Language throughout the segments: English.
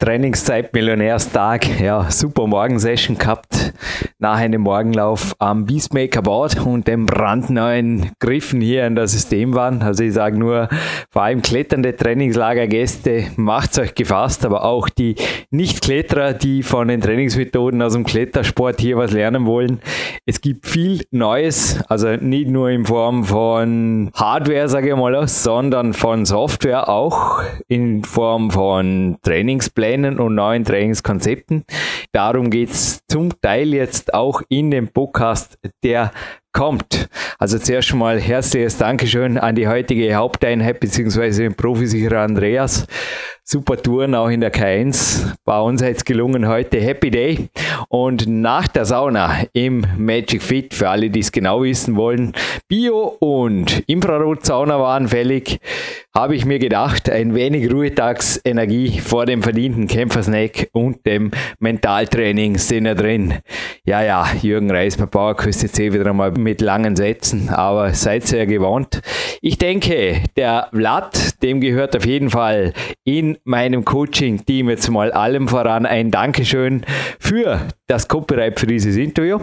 Trainingszeit Millionärstag, ja, super Morgensession gehabt nach einem Morgenlauf am Beastmaker Board und dem brandneuen Griffen hier in das System waren. Also ich sage nur, vor allem kletternde Trainingslagergäste, macht's euch gefasst, aber auch die Nicht-Kletterer, die von den Trainingsmethoden aus dem Klettersport hier was lernen wollen. Es gibt viel Neues, also nicht nur in Form von Hardware, sage ich mal, sondern von Software auch in Form von Trainingsplänen Plänen und neuen Trainingskonzepten. Darum geht es zum Teil jetzt auch in dem Podcast, der kommt. Also zuerst mal herzliches Dankeschön an die heutige Haupteinheit bzw. den Profisicherer Andreas super Touren auch in der K1. Bei uns hat es gelungen heute Happy Day. Und nach der Sauna im Magic Fit, für alle, die es genau wissen wollen, Bio- und Infrarot-Sauna waren fällig, habe ich mir gedacht, ein wenig Ruhetagsenergie vor dem verdienten Kämpfersnack und dem Mentaltraining sind ja drin. Ja, ja, Jürgen Reis bei Bauerküste C wieder einmal mit langen Sätzen, aber seid sehr gewohnt. Ich denke, der Vlad, dem gehört auf jeden Fall in meinem Coaching-Team jetzt mal allem voran ein Dankeschön für das Copyright für dieses Interview.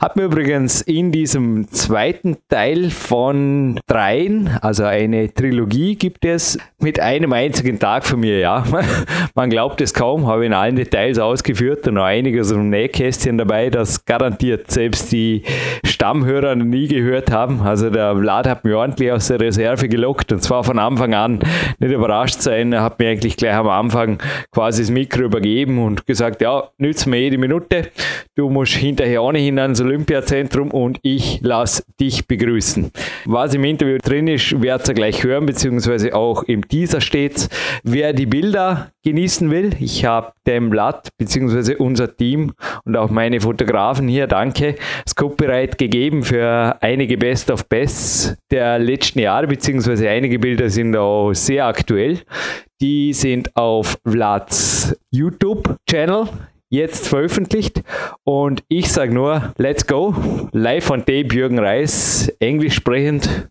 Hat mir übrigens in diesem zweiten Teil von dreien, also eine Trilogie gibt es, mit einem einzigen Tag von mir, ja. Man glaubt es kaum, habe in allen Details ausgeführt und noch einiges im Nähkästchen dabei, das garantiert selbst die Stammhörer nie gehört haben. Also der Vlad hat mir ordentlich aus der Reserve gelockt und zwar von Anfang an nicht überrascht sein. Er hat mir eigentlich gleich am Anfang quasi das Mikro übergeben und gesagt, ja, nützt mir jede Minute. Du musst hinterher ohnehin ans Olympiazentrum und ich lasse dich begrüßen. Was im Interview drin ist, werdet ihr gleich hören, beziehungsweise auch im Teaser steht. Wer die Bilder genießen will, ich habe dem Blatt, beziehungsweise unser Team und auch meine Fotografen hier, danke, das Copyright gegeben für einige Best of Bests der letzten Jahre, beziehungsweise einige Bilder sind auch sehr aktuell. Die sind auf Vlads YouTube-Channel jetzt veröffentlicht. Und ich sage nur, let's go. Live von Tape Jürgen Reis, englisch sprechend.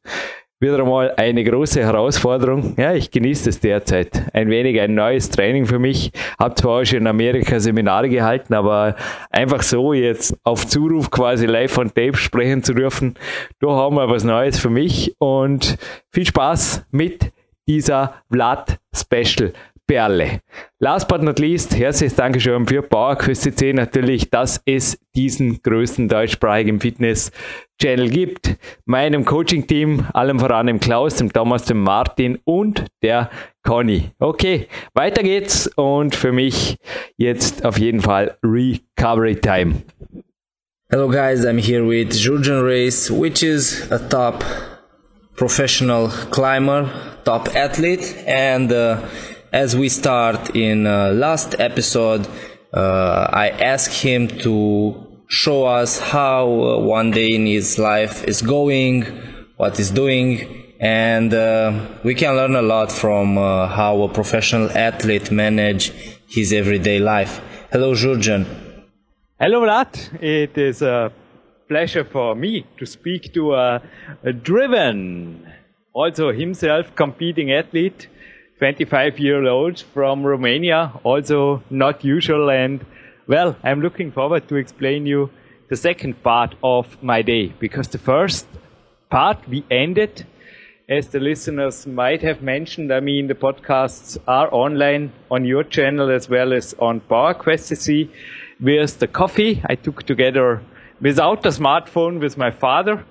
Wieder einmal eine große Herausforderung. Ja, ich genieße es derzeit. Ein wenig ein neues Training für mich. Habe zwar auch schon in Amerika Seminare gehalten, aber einfach so jetzt auf Zuruf quasi live von Tape sprechen zu dürfen, da haben wir was Neues für mich und viel Spaß mit dieser Vlad Special. Perle. Last but not least, herzliches Dankeschön für PowerQuest C natürlich, dass es diesen größten deutschsprachigen Fitness-Channel gibt. Meinem Coaching-Team, allem voran dem Klaus, dem Thomas, dem Martin und der Conny. Okay, weiter geht's und für mich jetzt auf jeden Fall Recovery Time. Hello guys, I'm here with Jurgen Race, which is a top professional climber, top athlete and uh, as we start in uh, last episode, uh, I asked him to show us how uh, one day in his life is going, what he's doing, and uh, we can learn a lot from uh, how a professional athlete manage his everyday life. Hello, Jurgen. Hello, Vlad. It is a pleasure for me to speak to a, a driven, also himself competing athlete 25 year old from Romania, also not usual. And well, I'm looking forward to explain you the second part of my day because the first part we ended, as the listeners might have mentioned, I mean, the podcasts are online on your channel as well as on PowerQuest CC with the coffee I took together without the smartphone with my father.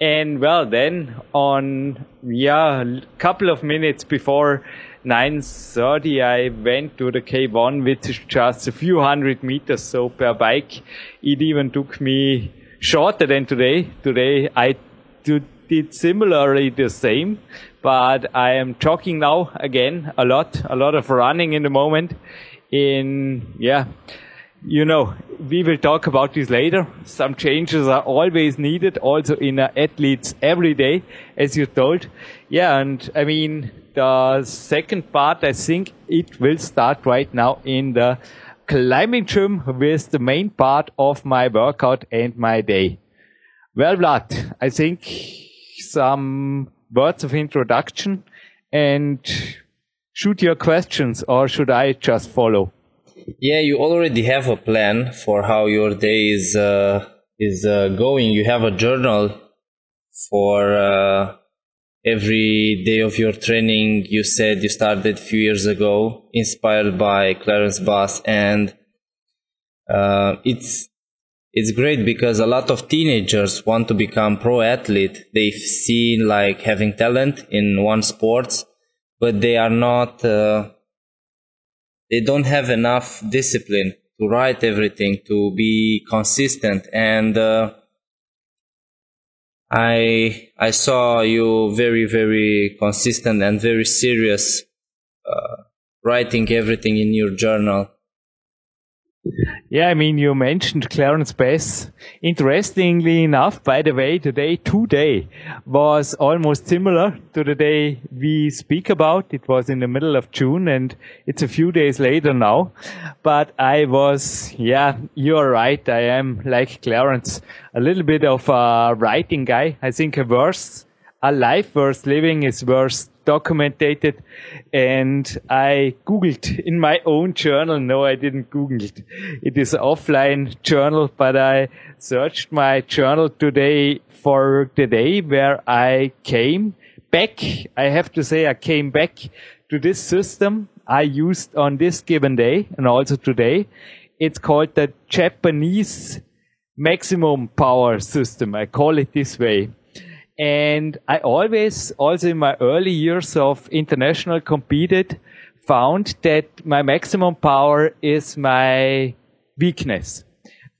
And well, then on, yeah, a couple of minutes before 9.30 I went to the K1 which is just a few hundred meters so per bike it even took me shorter than today. Today I did similarly the same but I am jogging now again a lot, a lot of running in the moment in, yeah, you know, we will talk about this later. Some changes are always needed also in athletes every day, as you told. Yeah, and I mean, the second part, I think it will start right now in the climbing gym with the main part of my workout and my day. Well, Vlad, I think some words of introduction and shoot your questions or should I just follow? Yeah, you already have a plan for how your day is uh, is uh, going. You have a journal for uh, every day of your training. You said you started a few years ago, inspired by Clarence Bass, and uh, it's it's great because a lot of teenagers want to become pro athlete. They've seen like having talent in one sports, but they are not. Uh, they don't have enough discipline to write everything, to be consistent, and uh, I I saw you very very consistent and very serious, uh, writing everything in your journal yeah, I mean, you mentioned Clarence Bass. Interestingly enough, by the way, today, today was almost similar to the day we speak about. It was in the middle of June and it's a few days later now. But I was, yeah, you're right. I am like Clarence, a little bit of a writing guy. I think a verse, a life worth living is worth documented and I googled in my own journal. No, I didn't Google it. It is offline journal, but I searched my journal today for the day where I came back. I have to say I came back to this system I used on this given day and also today. It's called the Japanese maximum power system. I call it this way. And I always, also in my early years of international competed, found that my maximum power is my weakness.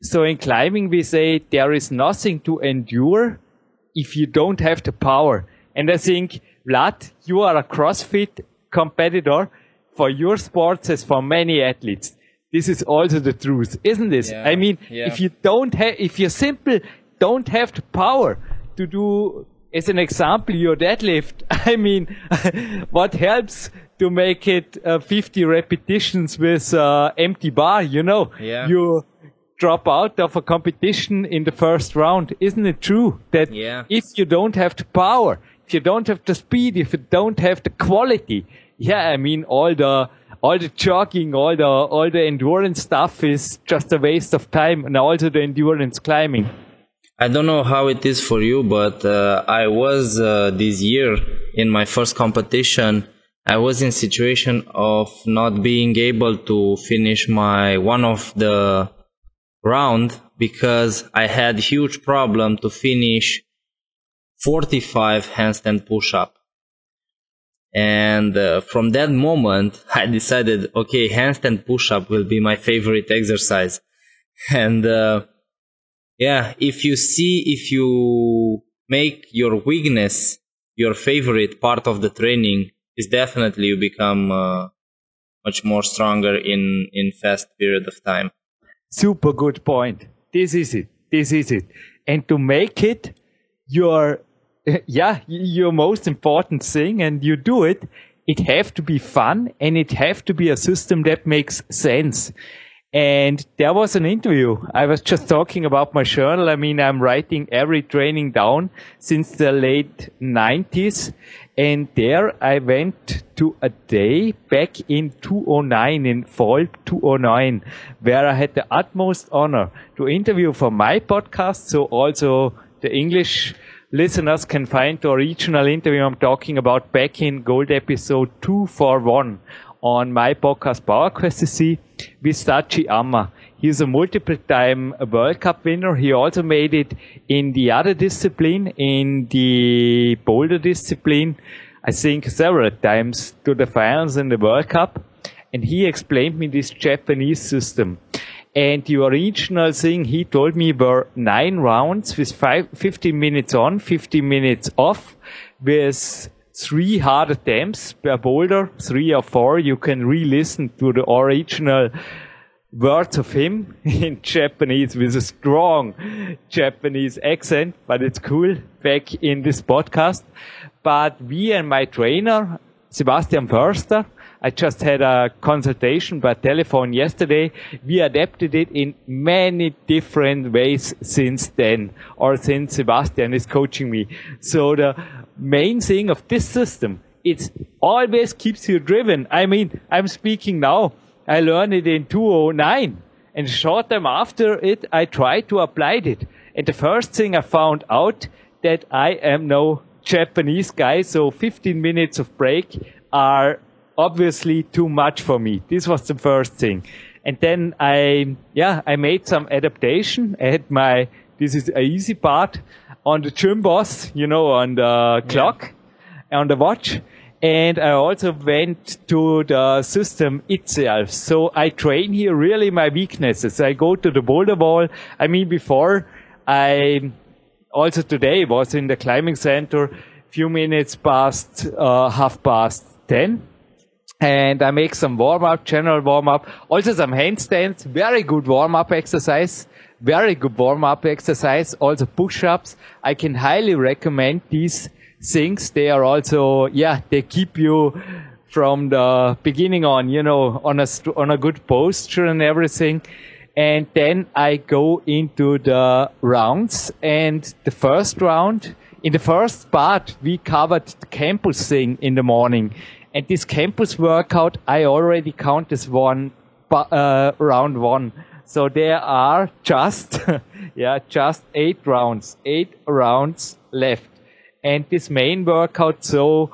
So in climbing, we say there is nothing to endure if you don't have the power. And I think, Vlad, you are a CrossFit competitor for your sports as for many athletes. This is also the truth, isn't this? Yeah, I mean, yeah. if you don't have, if you simply don't have the power, to do as an example your deadlift. I mean, what helps to make it uh, 50 repetitions with uh, empty bar? You know, yeah. you drop out of a competition in the first round. Isn't it true that yeah. if you don't have the power, if you don't have the speed, if you don't have the quality, yeah, I mean, all the all the jogging, all the all the endurance stuff is just a waste of time, and also the endurance climbing. I don't know how it is for you, but uh, I was uh, this year in my first competition. I was in situation of not being able to finish my one of the round because I had huge problem to finish 45 handstand push-up. And uh, from that moment, I decided, okay, handstand push-up will be my favorite exercise. And uh, yeah, if you see, if you make your weakness your favorite part of the training, is definitely you become uh, much more stronger in in fast period of time. Super good point. This is it. This is it. And to make it your yeah your most important thing, and you do it, it have to be fun and it have to be a system that makes sense. And there was an interview. I was just talking about my journal. I mean, I'm writing every training down since the late 90s. And there I went to a day back in 2009, in fall 2009, where I had the utmost honor to interview for my podcast. So also the English listeners can find the original interview I'm talking about back in Gold episode 241 on my podcast Power Quest CC with Sachi Amma. He's a multiple time World Cup winner. He also made it in the other discipline, in the boulder discipline, I think several times to the finals in the World Cup. And he explained me this Japanese system. And the original thing he told me were nine rounds with five, 15 minutes on, 15 minutes off with three hard attempts per boulder, three or four. You can re-listen to the original words of him in Japanese with a strong Japanese accent, but it's cool back in this podcast. But we and my trainer Sebastian Förster. I just had a consultation by telephone yesterday. We adapted it in many different ways since then, or since Sebastian is coaching me. So the main thing of this system, it always keeps you driven. I mean, I'm speaking now. I learned it in 2009 and short time after it, I tried to apply it. And the first thing I found out that I am no Japanese guy, so 15 minutes of break are obviously too much for me. This was the first thing. And then I, yeah, I made some adaptation. I had my, this is an easy part on the Gymboss, you know, on the yeah. clock, on the watch. And I also went to the system itself. So I train here really my weaknesses. I go to the boulder wall. I mean, before I also today was in the climbing center, few minutes past, uh, half past 10 and I make some warm up, general warm up, also some handstands, very good warm up exercise, very good warm up exercise, also push ups. I can highly recommend these things. They are also, yeah, they keep you from the beginning on, you know, on a, on a good posture and everything. And then I go into the rounds and the first round, in the first part, we covered the campus thing in the morning and this campus workout, I already count as one, uh, round one. So there are just, yeah, just eight rounds, eight rounds left. And this main workout, so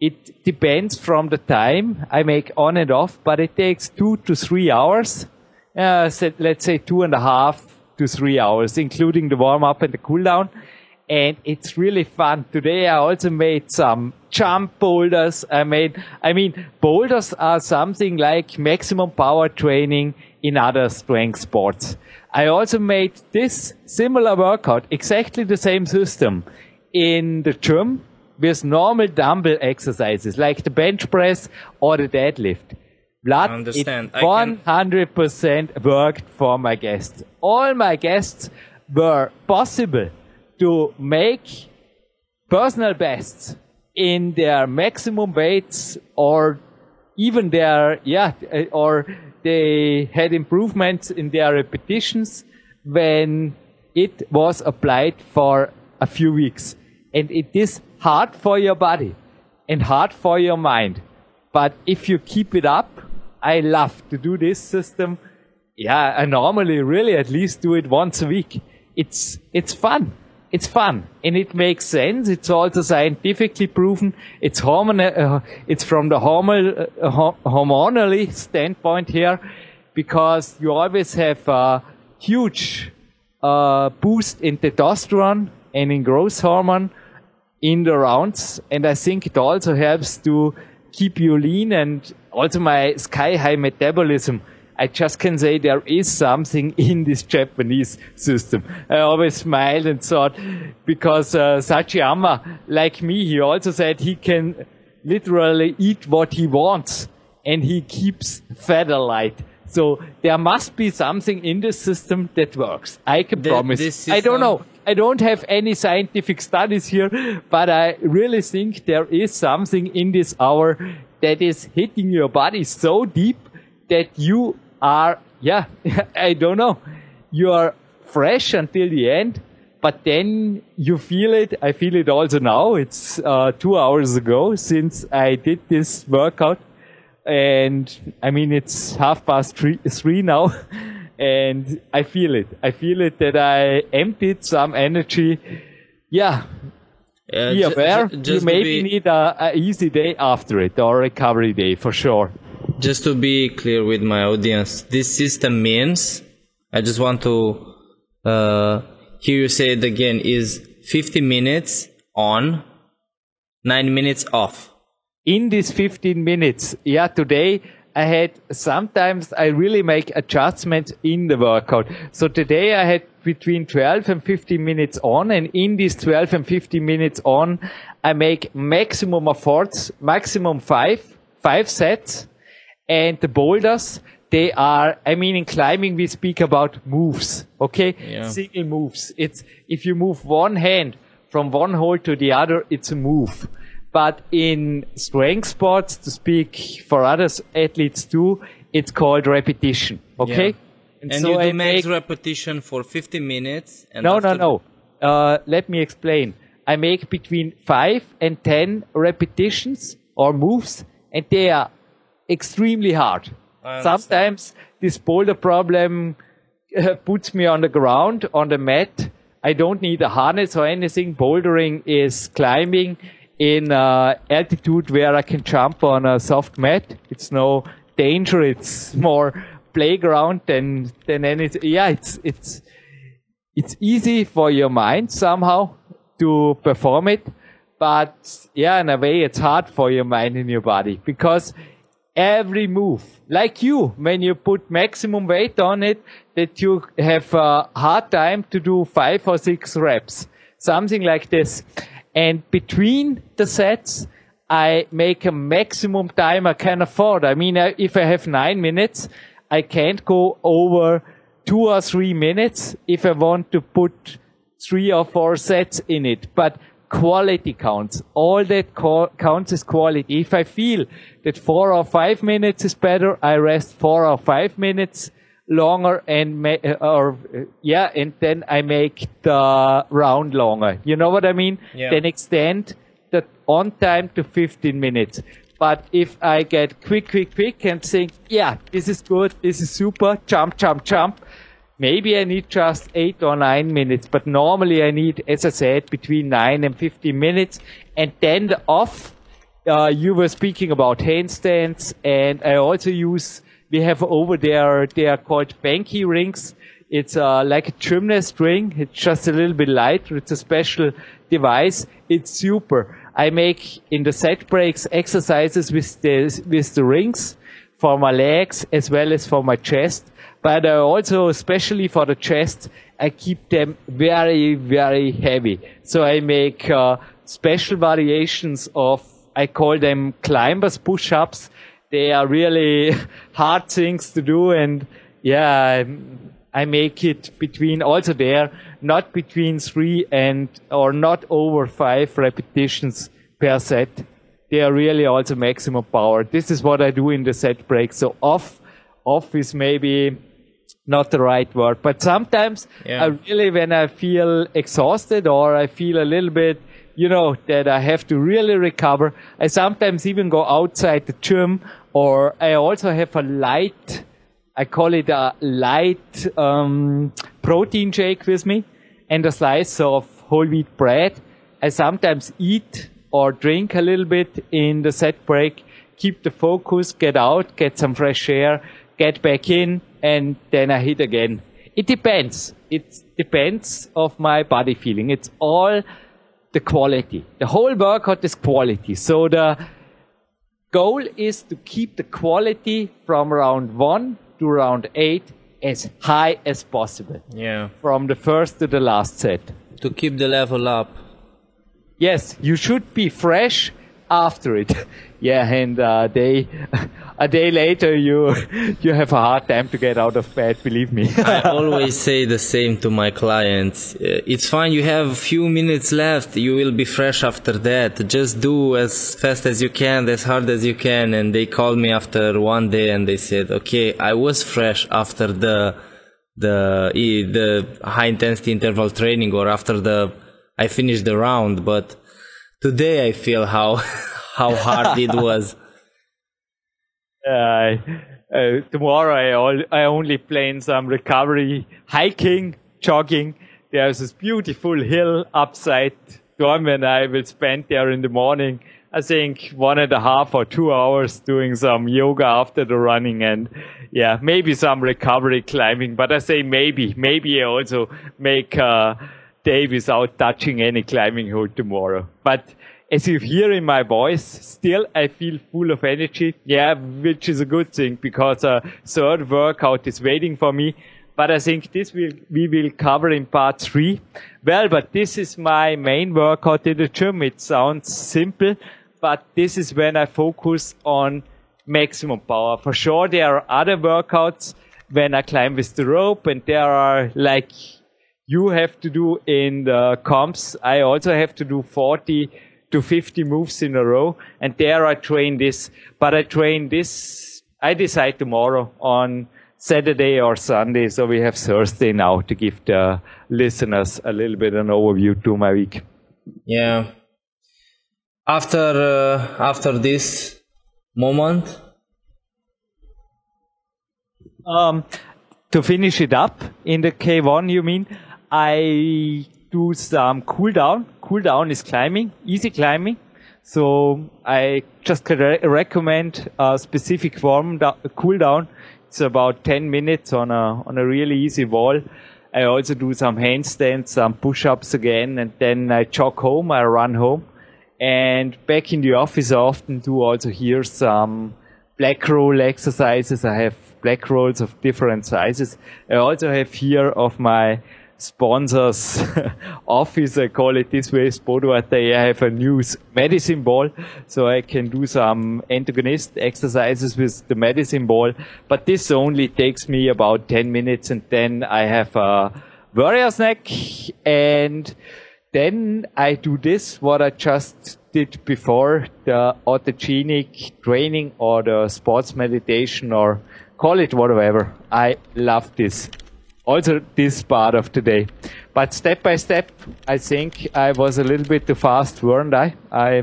it depends from the time I make on and off, but it takes two to three hours. Uh, so let's say two and a half to three hours, including the warm up and the cool down and it's really fun. Today I also made some jump boulders. I made, I mean, boulders are something like maximum power training in other strength sports. I also made this similar workout, exactly the same system in the gym with normal dumbbell exercises like the bench press or the deadlift. Vlad, I understand. it 100% worked for my guests. All my guests were possible to make personal bests in their maximum weights or even their, yeah, eh, or they had improvements in their repetitions when it was applied for a few weeks. And it is hard for your body and hard for your mind. But if you keep it up, I love to do this system. Yeah, I normally really at least do it once a week. It's, it's fun it's fun and it makes sense. It's also scientifically proven. It's hormonal, uh, it's from the hormonal, uh, hormonally standpoint here because you always have a huge uh, boost in testosterone and in growth hormone in the rounds. And I think it also helps to keep you lean and also my sky high metabolism I just can say there is something in this Japanese system. I always smiled and thought, because uh, Sachi Amma, like me, he also said he can literally eat what he wants and he keeps feather light. So there must be something in the system that works. I can the, promise. I don't know. I don't have any scientific studies here, but I really think there is something in this hour that is hitting your body so deep that you are, yeah, I don't know. You are fresh until the end, but then you feel it. I feel it also now. It's uh, two hours ago since I did this workout. And I mean, it's half past three, three now. and I feel it. I feel it that I emptied some energy. Yeah. Uh, be aware. you maybe be... need a, a easy day after it or recovery day for sure just to be clear with my audience, this system means, I just want to uh, hear you say it again, is 50 minutes on, 9 minutes off. In these 15 minutes, yeah, today I had sometimes I really make adjustments in the workout. So today I had between 12 and 15 minutes on, and in these 12 and 15 minutes on, I make maximum efforts, maximum five, five sets and the boulders, they are, I mean, in climbing, we speak about moves, okay? Yeah. Single moves. It's, if you move one hand from one hole to the other, it's a move. But in strength sports, to speak for other athletes too, it's called repetition. Okay. Yeah. And, so you do I make... repetition for 50 minutes. no, after... no, no. Uh, let me explain. I make between five and 10 repetitions or moves and they are extremely hard. Sometimes this boulder problem uh, puts me on the ground, on the mat. I don't need a harness or anything. Bouldering is climbing in uh, altitude where I can jump on a soft mat. It's no danger. It's more playground than than anything. Yeah, it's it's it's easy for your mind somehow to perform it, but yeah, in a way, it's hard for your mind and your body because every move, like you, when you put maximum weight on it, that you have a hard time to do five or six reps, something like this. And between the sets, I make a maximum time I can afford. I mean, if I have nine minutes, I can't go over two or three minutes if I want to put three or four sets in it. But quality counts. All that co- counts is quality. If I feel that four or five minutes is better, I rest four or five minutes longer and ma- uh, or uh, yeah, and then I make the round longer. You know what I mean? Yeah. Then extend the on time to 15 minutes. But if I get quick, quick, quick and think, yeah, this is good, this is super, jump, jump, jump, maybe I need just eight or nine minutes, but normally I need, as I said, between nine and 15 minutes. And then the off, uh, you were speaking about handstands and I also use, we have over there, they are called Banky rings. It's uh, like a gymnast ring. It's just a little bit lighter. It's a special device. It's super. I make in the set breaks exercises with the, with the rings for my legs as well as for my chest. But uh, also, especially for the chest, I keep them very, very heavy. So I make uh, special variations of, I call them climbers push-ups. They are really hard things to do. And yeah, I make it between also there, not between three and, or not over five repetitions per set. They are really also maximum power. This is what I do in the set break. So off, off is maybe not the right word, but sometimes yeah. I really, when I feel exhausted or I feel a little bit, you know, that I have to really recover, I sometimes even go outside the gym or I also have a light I call it a light um, protein shake with me and a slice of whole wheat bread. I sometimes eat or drink a little bit in the set break, keep the focus, get out, get some fresh air, get back in, and then I hit again. It depends. It depends of my body feeling. It's all the quality. The whole workout is quality. So the goal is to keep the quality from round one to round eight as high as possible. Yeah. From the first to the last set. To keep the level up. Yes, you should be fresh after it. yeah, and uh, they, a day later, you you have a hard time to get out of bed. Believe me. I always say the same to my clients. Uh, it's fine. You have a few minutes left. You will be fresh after that. Just do as fast as you can, as hard as you can. And they called me after one day and they said, "Okay, I was fresh after the the the high intensity interval training or after the I finished the round, but." today I feel how how hard it was. Uh, uh, tomorrow I, all, I only plan some recovery, hiking, jogging. There's this beautiful hill upside Dorm and I will spend there in the morning. I think one and a half or two hours doing some yoga after the running and yeah, maybe some recovery climbing. But I say maybe, maybe I also make a day without touching any climbing hold tomorrow. But as you hear in my voice, still I feel full of energy. Yeah, which is a good thing because a third workout is waiting for me. But I think this will, we will cover in part three. Well, but this is my main workout in the gym. It sounds simple, but this is when I focus on maximum power. For sure, there are other workouts when I climb with the rope and there are like you have to do in the comps. I also have to do 40 to 50 moves in a row. And there I train this, but I train this, I decide tomorrow on Saturday or Sunday. So we have Thursday now to give the listeners a little bit an overview to my week. Yeah. After, uh, after this moment, um, to finish it up in the K1, you mean? I do some cool down. Cool down is climbing, easy climbing. So I just re- recommend a specific warm da- cool down. It's about 10 minutes on a, on a really easy wall. I also do some handstands, some push-ups again, and then I jog home, I run home. And back in the office, I often do also here some black roll exercises. I have black rolls of different sizes. I also have here of my sponsors office, I call it this way, Spodwarte, I have a new medicine ball, so I can do some antagonist exercises with the medicine ball, but this only takes me about 10 minutes and then I have a warrior snack and then I do this, what I just did before, the autogenic training or the sports meditation or call it whatever. I love this. Also, this part of the day. But step by step, I think I was a little bit too fast, weren't I? I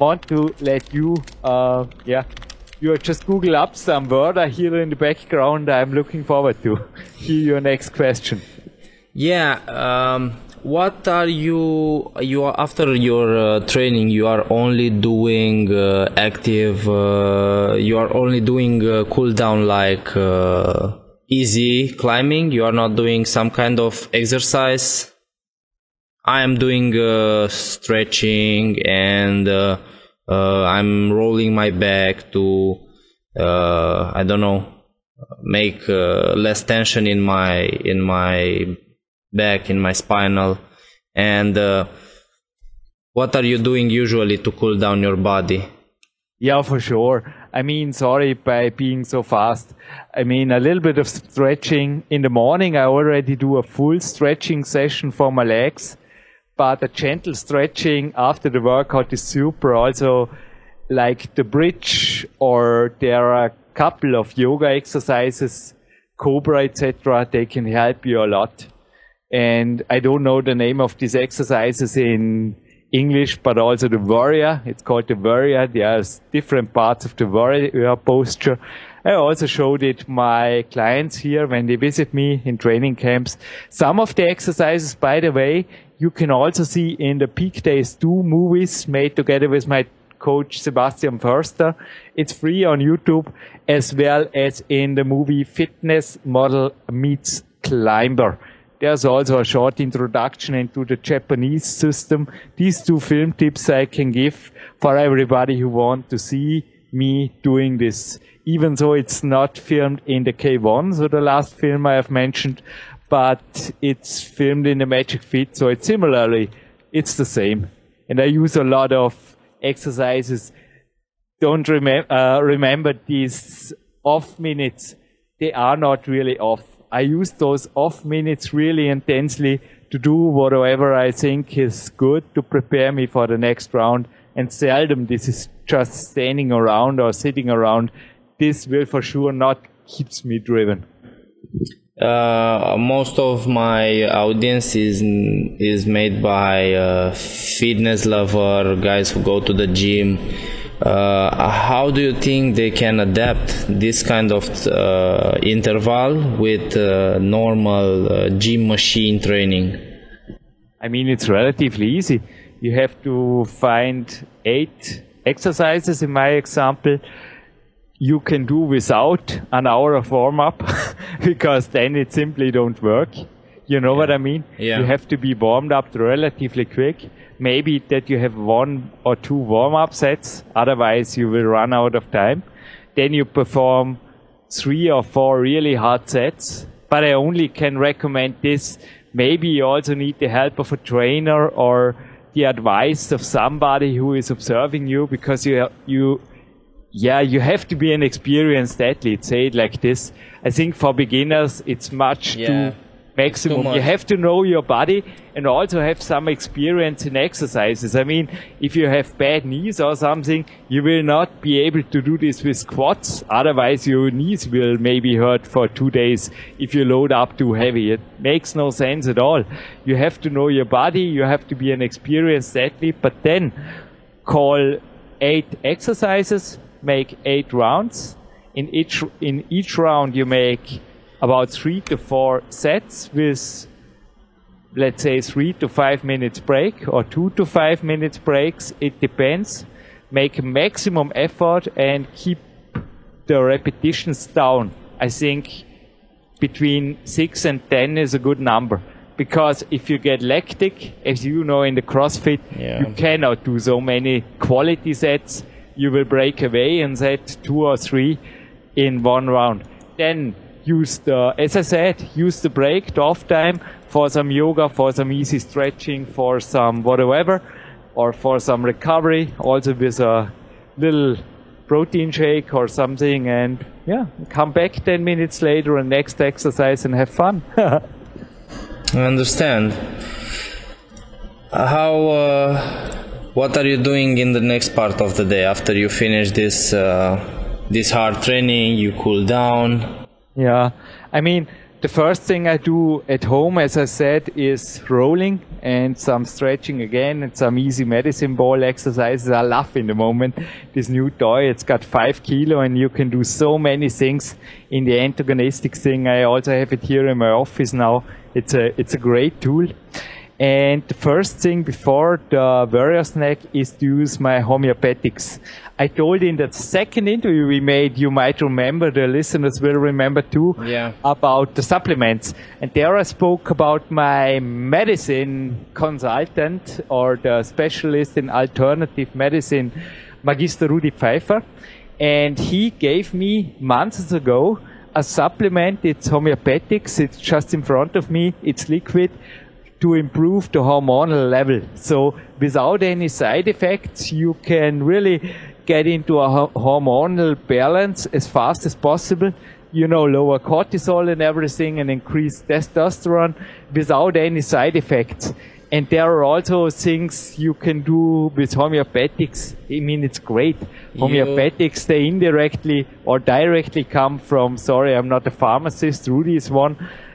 want to let you, uh, yeah, you just Google up some word I hear in the background. I'm looking forward to hear your next question. Yeah. Um, what are you you are after your uh, training you are only doing uh, active uh, you are only doing uh, cool down like uh, easy climbing. You are not doing some kind of exercise. I am doing uh, stretching and i'm rolling my back to i don't know make less tension in my in my back in my spinal. And uh, what are you doing usually to cool down your body? Yeah for sure i mean sorry by being so fast. I mean a little bit of stretching. In the morning i already do a full stretching session for my legs but a gentle stretching after the workout is super. Also like the bridge or there are a couple of yoga exercises cobra etc they can help you a lot. And I don't know the name of these exercises in English, but also the warrior. It's called the warrior. There's different parts of the warrior posture. I also showed it my clients here when they visit me in training camps. Some of the exercises, by the way, you can also see in the Peak Days 2 movies made together with my coach Sebastian Förster. It's free on YouTube as well as in the movie Fitness Model Meets Climber. There's also a short introduction into the Japanese system. These two film tips I can give for everybody who want to see me doing this. Even though it's not filmed in the K1, so the last film I have mentioned, but it's filmed in the Magic Fit, so it's similarly, it's the same. And I use a lot of exercises. Don't remem- uh, remember these off minutes. They are not really off I use those off minutes really intensely to do whatever I think is good to prepare me for the next round. And seldom this is just standing around or sitting around. This will for sure not keeps me driven. Uh, most of my audience is is made by uh, fitness lover guys who go to the gym uh, how do you think they can adapt this kind of uh, interval with uh, normal uh, gym machine training? I mean, it's relatively easy. You have to find eight exercises in my example you can do without an hour of warm up because then it simply don't work. You know yeah. what I mean? Yeah. You have to be warmed up relatively quick maybe that you have one or two warm up sets, otherwise you will run out of time. Then you perform three or four really hard sets, but I only can recommend this. Maybe you also need the help of a trainer or the advice of somebody who is observing you because you, you, yeah, you have to be an experienced athlete, say it like this. I think for beginners, it's much yeah. too maximum. You have to know your body and also have some experience in exercises. I mean, if you have bad knees or something, you will not be able to do this with squats. Otherwise, your knees will maybe hurt for two days if you load up too heavy. It makes no sense at all. You have to know your body. You have to be an experienced athlete, but then call eight exercises, make eight rounds. In each, in each round, you make about three to four sets with let's say three to five minutes break or two to five minutes breaks. It depends. Make maximum effort and keep the repetitions down. I think between six and ten is a good number because if you get lactic as you know in the crossfit yeah. you cannot do so many quality sets. You will break away and set two or three in one round. Then use the, as I said, use the break, the off time for some yoga, for some easy stretching, for some whatever, or for some recovery, also with a little protein shake or something, and yeah, come back 10 minutes later and next exercise and have fun. I understand. How, uh, what are you doing in the next part of the day after you finish this, uh, this hard training? You cool down. Yeah, I mean, the first thing I do at home, as I said, is rolling and some stretching again and some easy medicine ball exercises. I love in the moment this new toy. It's got five kilo and you can do so many things in the antagonistic thing. I also have it here in my office now. It's a, it's a great tool. And the first thing before the warrior snack is to use my homeopathics. I told in the second interview we made, you might remember, the listeners will remember too, yeah. about the supplements. And there I spoke about my medicine consultant or the specialist in alternative medicine, Magister Rudi Pfeiffer. And he gave me months ago a supplement. It's homeopathics. It's just in front of me. It's liquid to improve the hormonal level. So without any side effects, you can really get into a hormonal balance as fast as possible. You know, lower cortisol and everything and increase testosterone without any side effects. And there are also things you can do with homeopathics. I mean, it's great. Homeopathics, they indirectly or directly come from, sorry, I'm not a pharmacist, Rudi is one,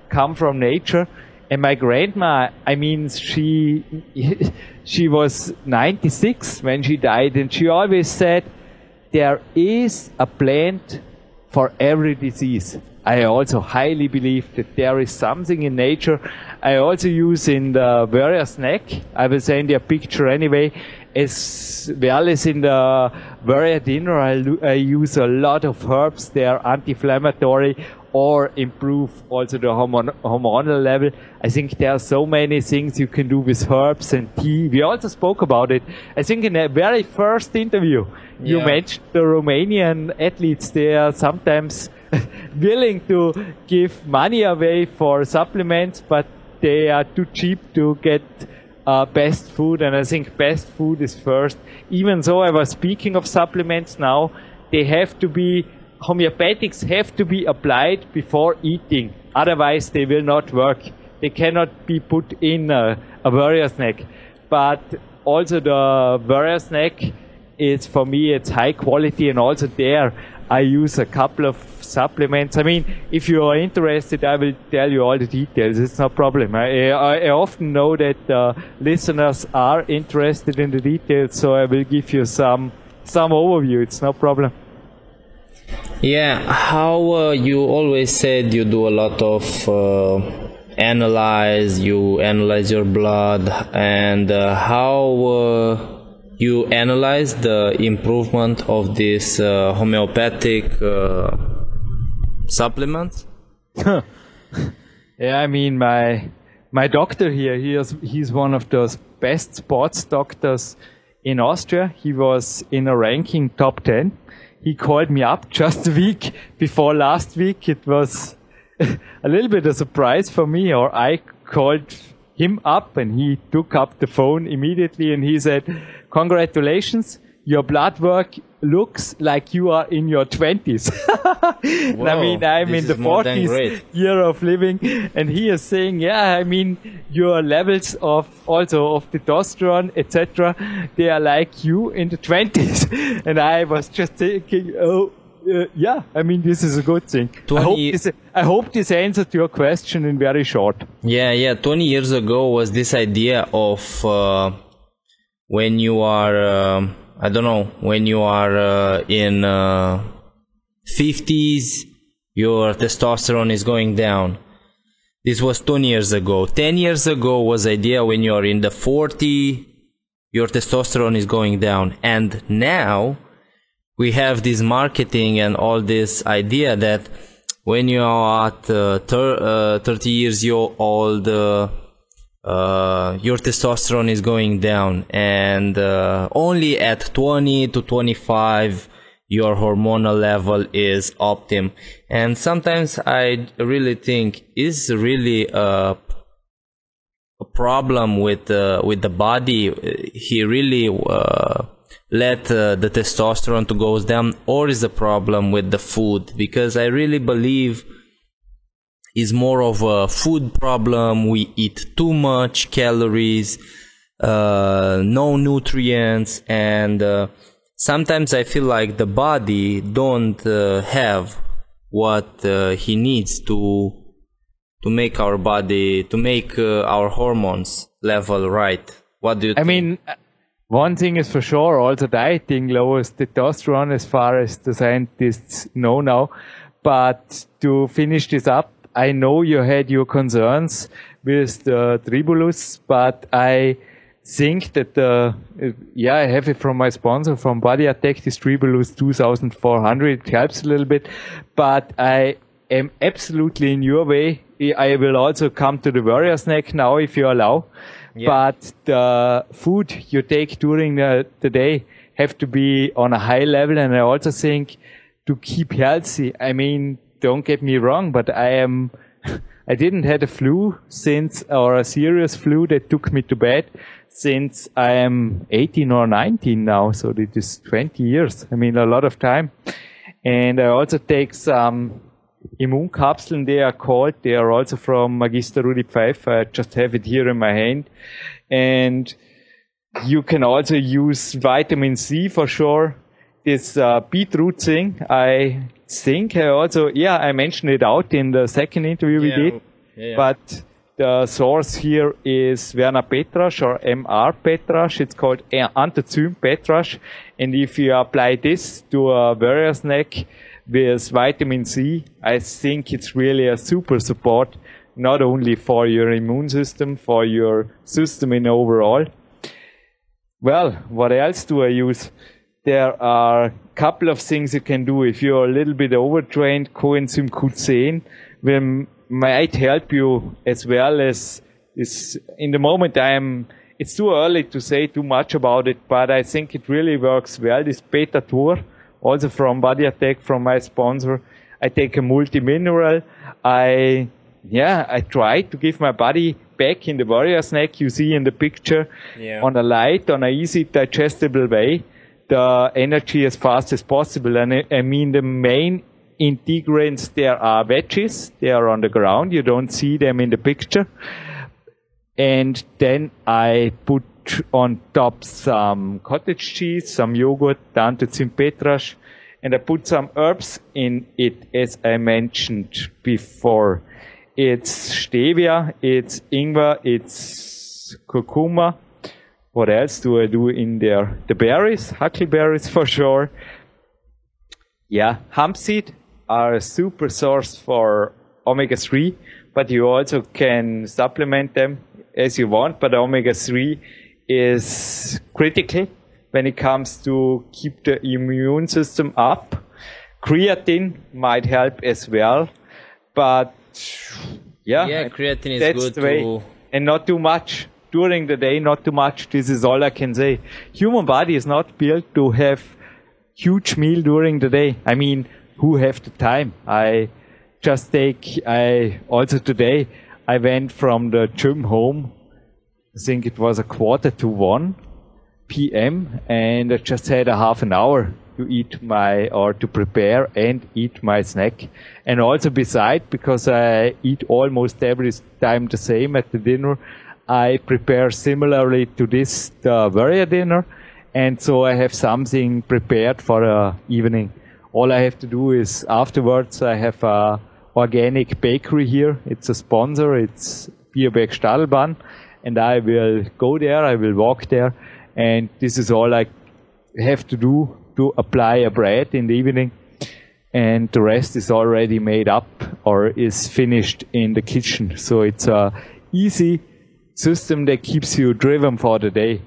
come from nature and my grandma, I mean, she, she was 96 when she died and she always said, there is a plant for every disease. I also highly believe that there is something in nature. I also use in the warrior snack, I will send you a picture anyway, as well as in the warrior dinner, I, I use a lot of herbs. They are anti-inflammatory or improve also the hormon- hormonal level. I think there are so many things you can do with herbs and tea. We also spoke about it. I think in the very first interview, you yeah. mentioned the Romanian athletes. They are sometimes willing to give money away for supplements, but they are too cheap to get uh, best food. And I think best food is first. Even though I was speaking of supplements now, they have to be homeopathics have to be applied before eating. Otherwise, they will not work. They cannot be put in a, a warrior snack. But also the warrior snack is for me, it's high quality and also there I use a couple of supplements. I mean, if you are interested, I will tell you all the details. It's no problem. I, I, I often know that uh, listeners are interested in the details, so I will give you some some overview. It's no problem. Yeah, how uh, you always said you do a lot of uh, analyze, you analyze your blood, and uh, how uh, you analyze the improvement of this uh, homeopathic uh, supplements? yeah, I mean my my doctor here, he is he's one of those best sports doctors in Austria. He was in a ranking top ten he called me up just a week before last week. It was a little bit a surprise for me, or I called him up and he took up the phone immediately and he said, congratulations, your blood work looks like you are in your 20s. I mean, I'm in the 40s year of living, and he is saying, yeah, I mean, your levels of also of testosterone, etc., they are like you in the 20s. and I was just thinking, oh, uh, yeah, I mean, this is a good thing. 20, I, hope this, I hope this answered your question in very short. Yeah, yeah. 20 years ago was this idea of uh, when you are, uh, I don't know, when you are uh, in 50s, uh, your testosterone is going down. This was 20 years ago. 10 years ago was idea when you are in the 40, your testosterone is going down. And now, we have this marketing and all this idea that when you are at uh, thir- uh, 30 years old, uh, uh, your testosterone is going down, and uh, only at 20 to 25, your hormonal level is optim. And sometimes I really think is really a, a problem with uh, with the body. He really let uh, the testosterone to goes down or is the problem with the food because i really believe is more of a food problem we eat too much calories uh, no nutrients and uh, sometimes i feel like the body don't uh, have what uh, he needs to to make our body to make uh, our hormones level right what do you i think? mean one thing is for sure, also dieting lowers testosterone as far as the scientists know now. But to finish this up, I know you had your concerns with the tribulus, but I think that the, yeah, I have it from my sponsor from Body Attack, this tribulus 2400. It helps a little bit, but I am absolutely in your way. I will also come to the warrior snack now if you allow. Yeah. But the food you take during the, the day have to be on a high level. And I also think to keep healthy, I mean, don't get me wrong, but I am, I didn't had a flu since, or a serious flu that took me to bed since I am 18 or 19 now. So it is 20 years. I mean, a lot of time. And I also take some Immunkapseln, they are called. They are also from Magister Rudi Pfeiffer. I just have it here in my hand. And you can also use vitamin C for sure. This uh, beetroot thing, I think I also, yeah, I mentioned it out in the second interview we did. Yeah. But the source here is Werner Petrasch or MR Petrasch. It's called Antozym Petrasch. And if you apply this to a warrior snack, with vitamin C, I think it's really a super support, not only for your immune system, for your system in overall. Well, what else do I use? There are a couple of things you can do. If you're a little bit overtrained, coenzyme Q10 will, might help you as well as is in the moment I am it's too early to say too much about it, but I think it really works well. This beta tour also from Body Attack, from my sponsor. I take a multi-mineral. I, yeah, I try to give my body back in the warrior snack you see in the picture yeah. on a light, on an easy digestible way, the energy as fast as possible. And I, mean, the main integrants there are veggies. They are on the ground. You don't see them in the picture. And then I put on top some cottage cheese, some yogurt, down to and I put some herbs in it, as I mentioned before. It's stevia, it's ingwer, it's curcuma. What else do I do in there? The berries, huckleberries for sure. Yeah, hemp seed are a super source for omega 3, but you also can supplement them as you want, but omega 3 is critical when it comes to keep the immune system up. Creatine might help as well, but yeah, yeah, creatine is good to... and not too much during the day, not too much. This is all I can say. Human body is not built to have huge meal during the day. I mean, who have the time? I just take. I also today I went from the gym home I think it was a quarter to one. p.m. and I just had a half an hour to eat my or to prepare and eat my snack. And also beside, because I eat almost every time the same at the dinner, I prepare similarly to this uh, the warrior dinner, and so I have something prepared for the evening. All I have to do is afterwards I have a organic bakery here. It's a sponsor. It's Bierberg Stadelbahn, and I will go there. I will walk there, and this is all I have to do to apply a bread in the evening and the rest is already made up or is finished in the kitchen. So it's a easy system that keeps you driven for the day.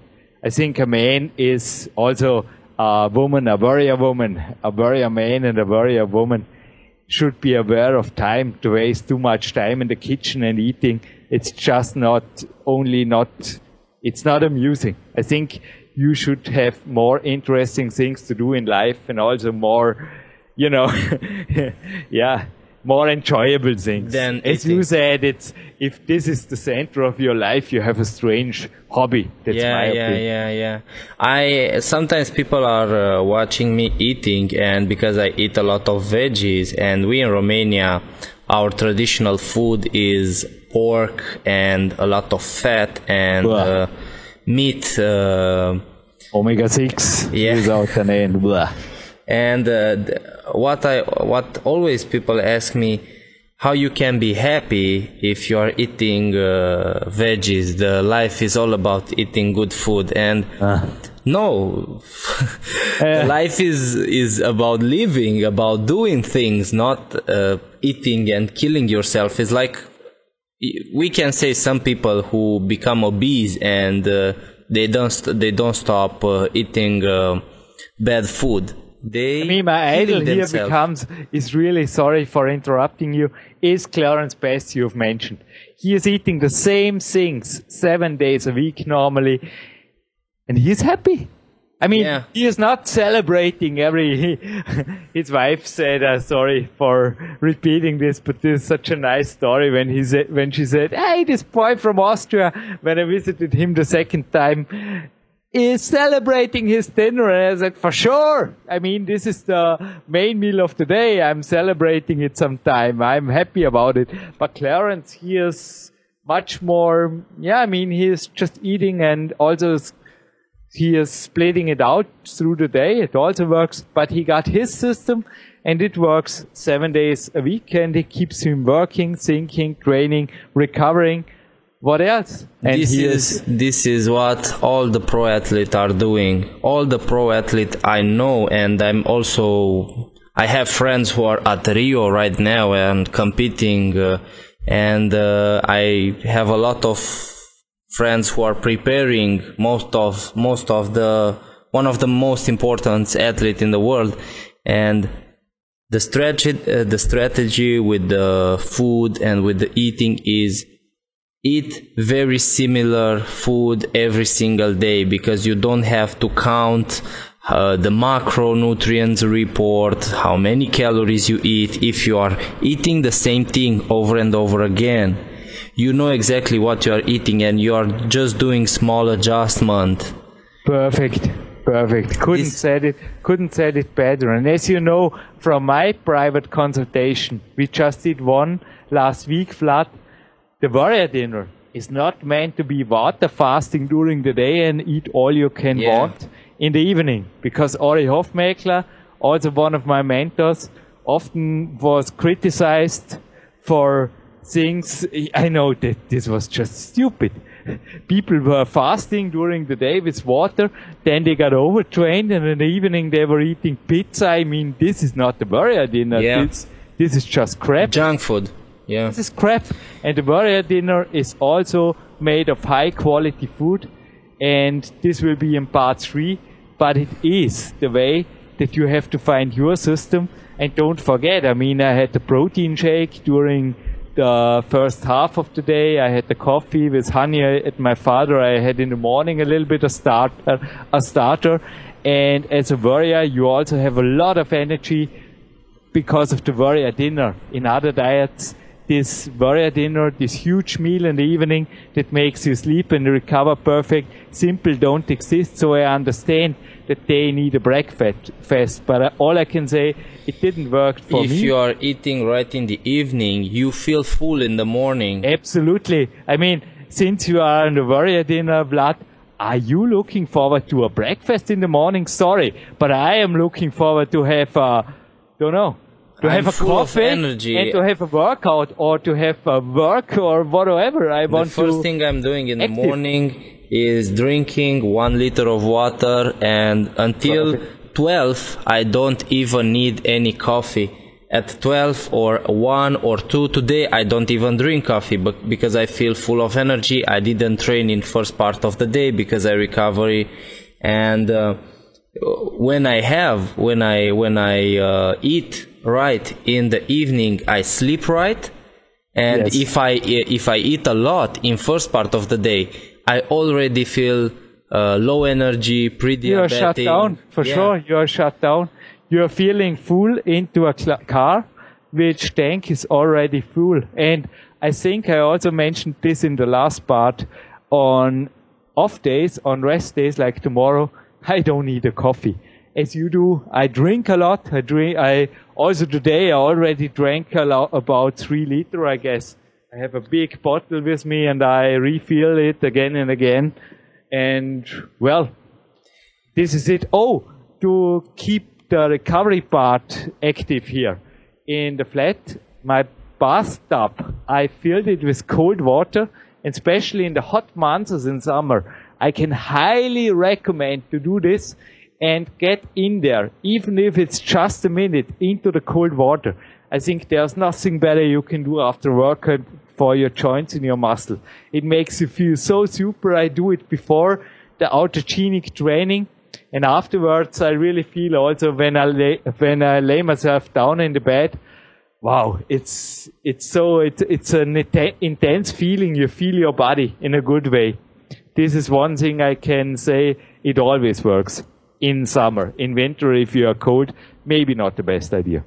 I think a man is also a woman, a warrior woman, a warrior man and a warrior woman should be aware of time to waste too much time in the kitchen and eating. It's just not only not, it's not amusing. I think you should have more interesting things to do in life and also more, you know, yeah, more enjoyable things. Then as you said, it's if this is the center of your life, you have a strange hobby. That's yeah, my yeah, opinion. yeah, yeah. I sometimes people are uh, watching me eating, and because I eat a lot of veggies, and we in Romania, our traditional food is pork and a lot of fat and uh, meat. Uh, Omega six Yeah. without an end. Blah. And uh, what I what always people ask me how you can be happy if you are eating uh, veggies. The life is all about eating good food. And no Eh. life is is about living about doing things not uh, eating and killing yourself. It's like we can say some people who become obese and uh, they don't st- they don't stop uh, eating uh, bad food they I mean, my idol here becomes is really sorry for interrupting you. Is Clarence Bass you've mentioned? He is eating the same things seven days a week normally, and he is happy. I mean, Yeah. he is not celebrating every. his wife said, uh, "Sorry for repeating this, but this is such a nice story." When he said, when she said, "Hey, this boy from Austria," when I visited him the second time, is celebrating his dinner. And I said, for sure. I mean, this is the main meal of the day. I'm celebrating it sometime. I'm happy about it. But Clarence, he is much more, yeah, I mean, he is just eating and also he is splitting it out through the day. It also works, but he got his system and it works seven days a week and it keeps him working, thinking, training, recovering. What else? And this is this is what all the pro athletes are doing all the pro athlete i know and i'm also i have friends who are at rio right now and competing uh, and uh, i have a lot of friends who are preparing most of most of the one of the most important athlete in the world and the strategy uh, the strategy with the food and with the eating is eat very similar food every single day because you don't have to count uh, the macronutrients report how many calories you eat if you are eating the same thing over and over again you know exactly what you are eating and you are just doing small adjustment Perfect. Perfect. Couldn't This- said it couldn't said it better. And as you know from my private consultation, we just did one last week flat. The warrior dinner is not meant to be water fasting during the day and eat all you can Yeah. want in the evening. Because Ori Hofmekler, also one of my mentors, often was criticized for things. I know that this was just stupid. People were fasting during the day with water, then they got overtrained, and in the evening they were eating pizza. I mean, this is not the warrior dinner. Yeah. This, this is just crap. junk food yeah This is crap. And the warrior dinner is also made of high quality food. And this will be in part three. But it is the way that you have to find your system. And don't forget, I mean, I had the protein shake during the first half of the day. I had the coffee with honey at my father. I had in the morning a little bit of starter, uh, a starter. And as a warrior, you also have a lot of energy because of the warrior dinner. In other diets, this warrior dinner, this huge meal in the evening that makes you sleep and recover perfect, simple don't exist. So I understand that they need a breakfast. Fest. But uh, all I can say, it didn't work for if me. If you are eating right in the evening, you feel full in the morning. Absolutely. I mean, since you are in the warrior dinner, Vlad, are you looking forward to a breakfast in the morning? Sorry, but I am looking forward to have a, don't know, to I'm have a coffee energy. and to have a workout or to have a work or whatever I want to. The first thing I'm doing in active. the morning is drinking one liter of water and until 12 I don't even need any coffee. At 12 or 1 or 2 today I don't even drink coffee but because I feel full of energy. I didn't train in first part of the day because I recovery and uh, when I have when I when I uh, eat right in the evening I sleep right and Yes. if I if I eat a lot in first part of the day I already feel uh, low energy pre-diabetic you are shut down for Yeah. sure. You are shut down. You are feeling full into a car, which tank is already full. And I think I also mentioned this in the last part. On off days, on rest days like tomorrow, I don't need a coffee. As you do, I drink a lot. I drink. I also today I already drank a lot, about three liter, I guess. I have a big bottle with me and I refill it again and again. And well, this is it. Oh, to keep the recovery part active here in the flat, my bathtub, I filled it with cold water, especially in the hot months in summer. I can highly recommend to do this and get in there, even if it's just a minute, into the cold water. I think there's nothing better you can do after workout for your joints and your muscle. It makes you feel so super. I do it before the autogenic training. And afterwards, I really feel also when I lay, when I lay myself down in the bed, wow, it's, it's so, it's, it's an intense feeling. You feel your body in a good way. This is one thing I can say. It always works in summer. In winter, if you are cold, maybe not the best idea.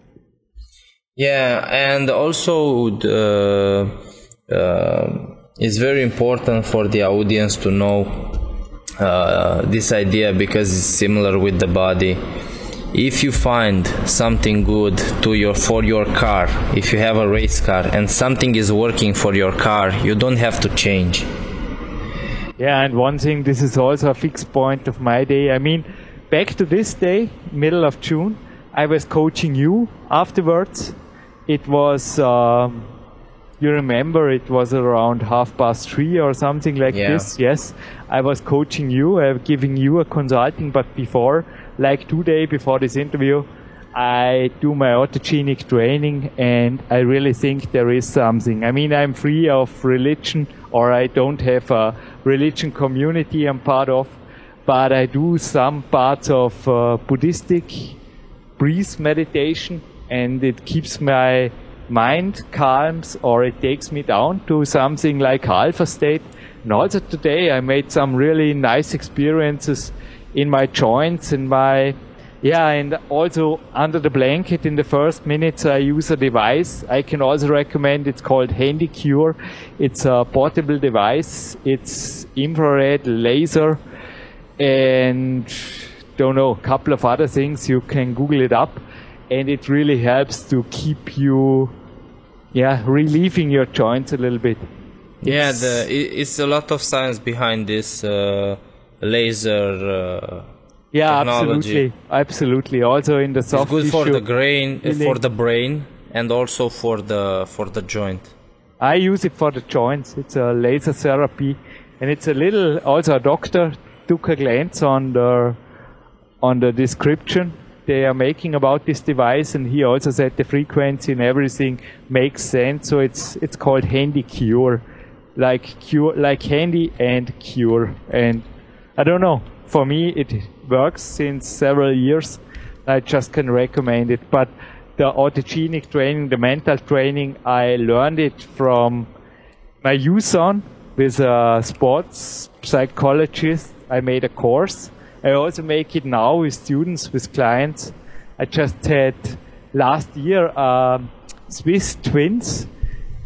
Yeah, and also the, uh, it's very important for the audience to know uh, this idea because it's similar with the body. If you find something good to your for your car, if you have a race car and something is working for your car, you don't have to change. Yeah, and one thing, this is also a fixed point of my day. I mean, back to this day, middle of June, I was coaching you afterwards. It was, um, you remember, it was around half past three or something like Yeah. this. Yes, I was coaching you, uh, giving you a consulting, but before, like two days before this interview, I do my autogenic training and I really think there is something. I mean, I'm free of religion or I don't have a religion community I'm part of, but I do some parts of uh, Buddhistic breeze meditation and it keeps my mind calms or it takes me down to something like alpha state. And also today I made some really nice experiences in my joints and my yeah, and also under the blanket in the first minutes I use a device. I can also recommend it's called Handy Cure. It's a portable device. It's infrared laser and don't know, a couple of other things. You can Google it up and it really helps to keep you yeah, relieving your joints a little bit. Yeah, It's- the, it's a lot of science behind this uh, laser. Uh, Yeah, technology. absolutely. Absolutely. Also in the it's soft good for the grain, uh, for the brain, and also for the for the joint. I use it for the joints. It's a laser therapy, and it's a little. Also, a doctor took a glance on the on the description they are making about this device, and he also said the frequency and everything makes sense. So it's it's called Handy Cure, like cure, like handy and cure. And I don't know. For me, it works since several years. I just can recommend it, but the autogenic training, the mental training, I learned it from my youth on with a sports psychologist. I made a course. I also make it now with students, with clients. I just had last year um, Swiss twins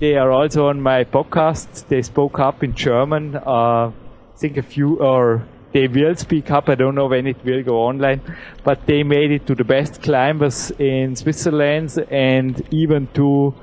they are also on my podcast. They spoke up in German. Uh, I think a few, or they will speak up. I don't know when it will go online, but they made it to the best climbers in Switzerland and even to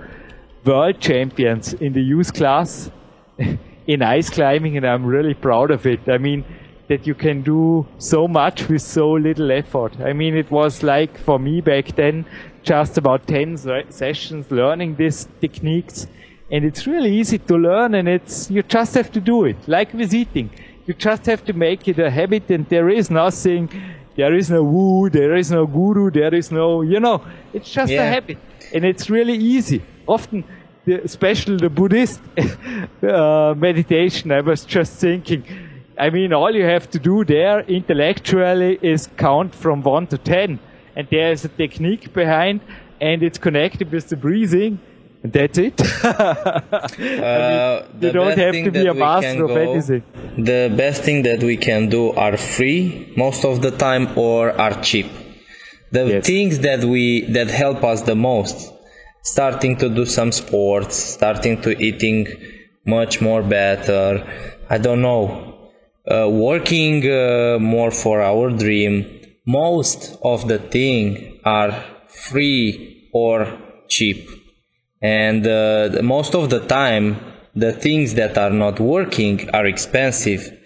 world champions in the youth class in ice climbing, and I'm really proud of it. I mean, that you can do so much with so little effort. I mean, it was like for me back then, just about 10 sessions learning these techniques. And it's really easy to learn and it's, you just have to do it. Like with eating. You just have to make it a habit and there is nothing, there is no woo, there is no guru, there is no, you know, it's just yeah. a habit. And it's really easy. Often, the, especially the Buddhist uh, meditation, I was just thinking, I mean, all you have to do there intellectually is count from 1 to 10. And there's a technique behind, and it's connected with the breathing. And that's it. uh, I mean, you don't have to be a master of anything. The best thing that we can do are free most of the time or are cheap. The yes. things that we that help us the most, starting to do some sports, starting to eating much more better. I don't know, uh, working uh, more for our dream. Most of the thing are free or cheap. And uh, most of the time the things that are not working are expensive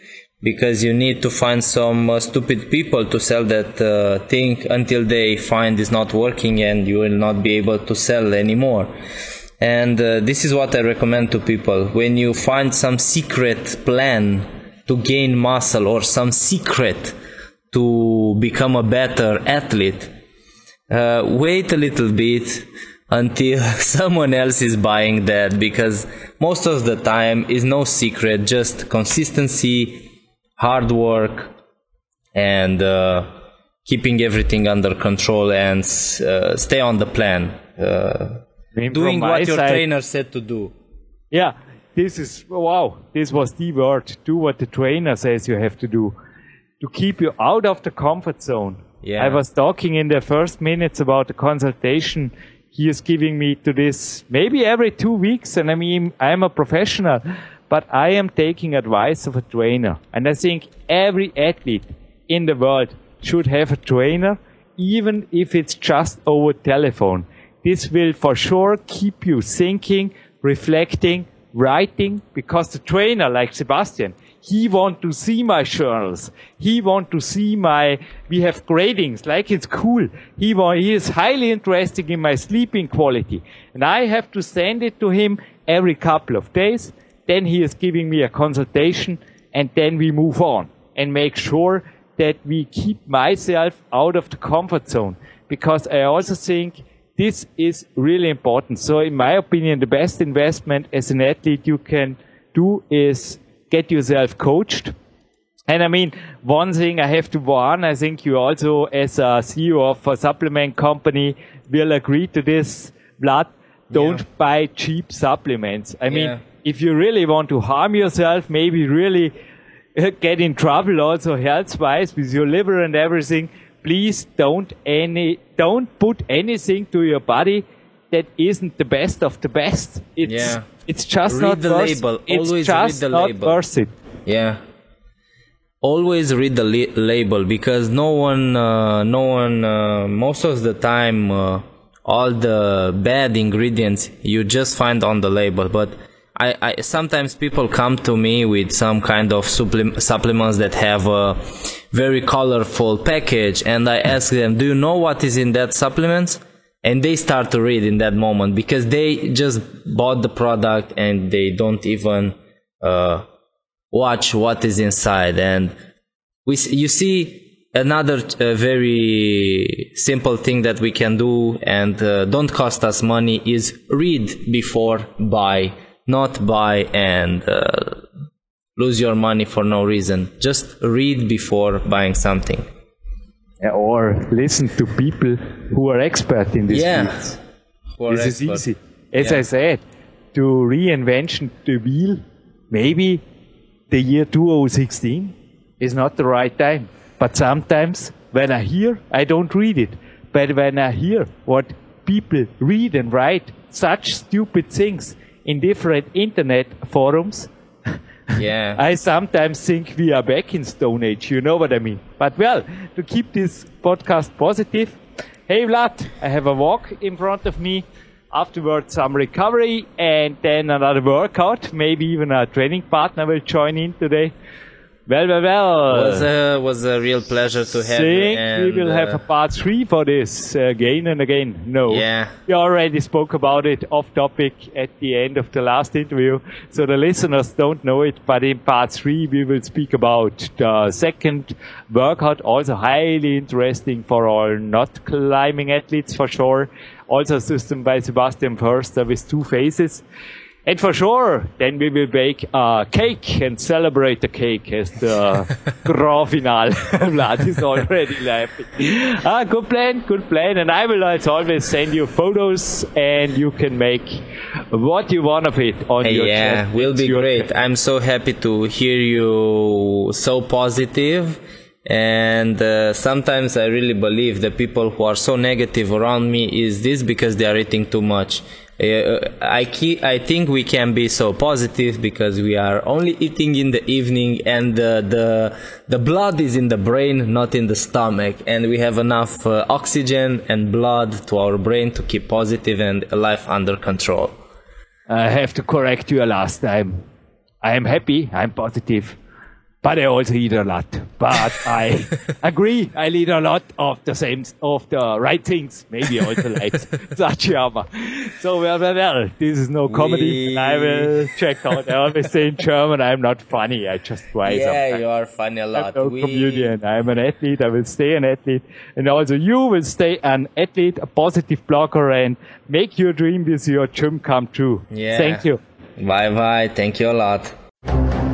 because you need to find some uh, stupid people to sell that uh, thing until they find it's not working and you will not be able to sell anymore. And uh, this is what i recommend to people. When you find some secret plan to gain muscle or some secret to become a better athlete, uh, wait a little bit until someone else is buying that because most of the time is no secret, just consistency, hard work, and uh, keeping everything under control and uh, stay on the plan. Uh, doing what your side, trainer said to do. Yeah, this is wow this was the word. Do what the trainer says you have to do. To keep you out of the comfort zone. Yeah. i was talking in the first minutes about the consultation he is giving me to this maybe every two weeks and i mean i'm a professional but i am taking advice of a trainer. And i think every athlete in the world should have a trainer even if it's just over telephone. This will for sure keep you thinking reflecting writing because the trainer like Sebastian, he want to see my journals. He want to see my, we have gradings like in school. He want, he is highly interested in my sleeping quality and I have to send it to him every couple of days. Then he is giving me a consultation and then we move on and make sure that we keep myself out of the comfort zone because I also think this is really important. So in my opinion, the best investment as an athlete you can do is get yourself coached. And I mean, one thing I have to warn, I think you also as a CEO of a supplement company will agree to this, Vlad. Don't yeah. buy cheap supplements. I mean, yeah. if you really want to harm yourself, maybe really uh, get in trouble also health wise with your liver and everything, please don't any don't put anything to your body that isn't the best of the best. It's yeah. it's just read not the worth, label. It's Always just read the not label. worth it. Yeah. Always read the li- label because no one, uh, no one, uh, most of the time, uh, all the bad ingredients you just find on the label. But I, I sometimes people come to me with some kind of supplement, supplements that have a very colorful package and I ask them, do you know what is in that supplement? And they start to read in that moment because they just bought the product and they don't even uh, watch what is inside. And we, you see another uh, very simple thing that we can do and uh, don't cost us money is read before buy, not buy and uh, lose your money for no reason. Just read before buying something. Or listen to people who are expert in this yeah. field. This expert. is easy. As yeah. I said, to reinvention the wheel, maybe the year 2016 is not the right time. But sometimes when I hear, I don't read it. But when I hear what people read and write such stupid things, in different internet forums. Yeah. I sometimes think we are back in Stone Age, you know what I mean. But well, to keep this podcast positive, hey Vlad, I have a walk in front of me, afterwards some recovery, and then another workout, maybe even a training partner will join in today. Well, well, well. was a was a real pleasure to have you. think we and, will have uh, a part three for this again and again. No. Yeah. We already spoke about it off topic at the end of the last interview, so the listeners don't know it, but in part three we will speak about the second workout, also highly interesting for all not climbing athletes for sure. Also a system by Sebastian Förster with two phases. And for sure, then we will bake a cake and celebrate the cake as the grand finale. Vlad is already laughing. Ah, good plan, good plan. And I will as always send you photos and you can make what you want of it on your yeah, chat. will be your- great. I'm so happy to hear you so positive. And uh, sometimes I really believe the people who are so negative around me is this because they are eating too much. Uh, I I think we can be so positive because we are only eating in the evening and uh, the the blood is in the brain, not in the stomach, and we have enough uh, oxygen and blood to our brain to keep positive and life under control. I have to correct you last time. I am happy, I'm positive, but I also eat a lot. But I agree, I eat a lot of the same, of the right things. Maybe also like Sachi Amma. So well, well, well, this is no comedy. I will check out. I always say in German, I'm not funny. I just try Yeah, sometimes. you are funny a I'm lot. no We- comedian. I'm an athlete. I will stay an athlete. And also you will stay an athlete, a positive blogger and make your dream with your gym come true. Yeah. Thank you. Bye bye. Thank you a lot.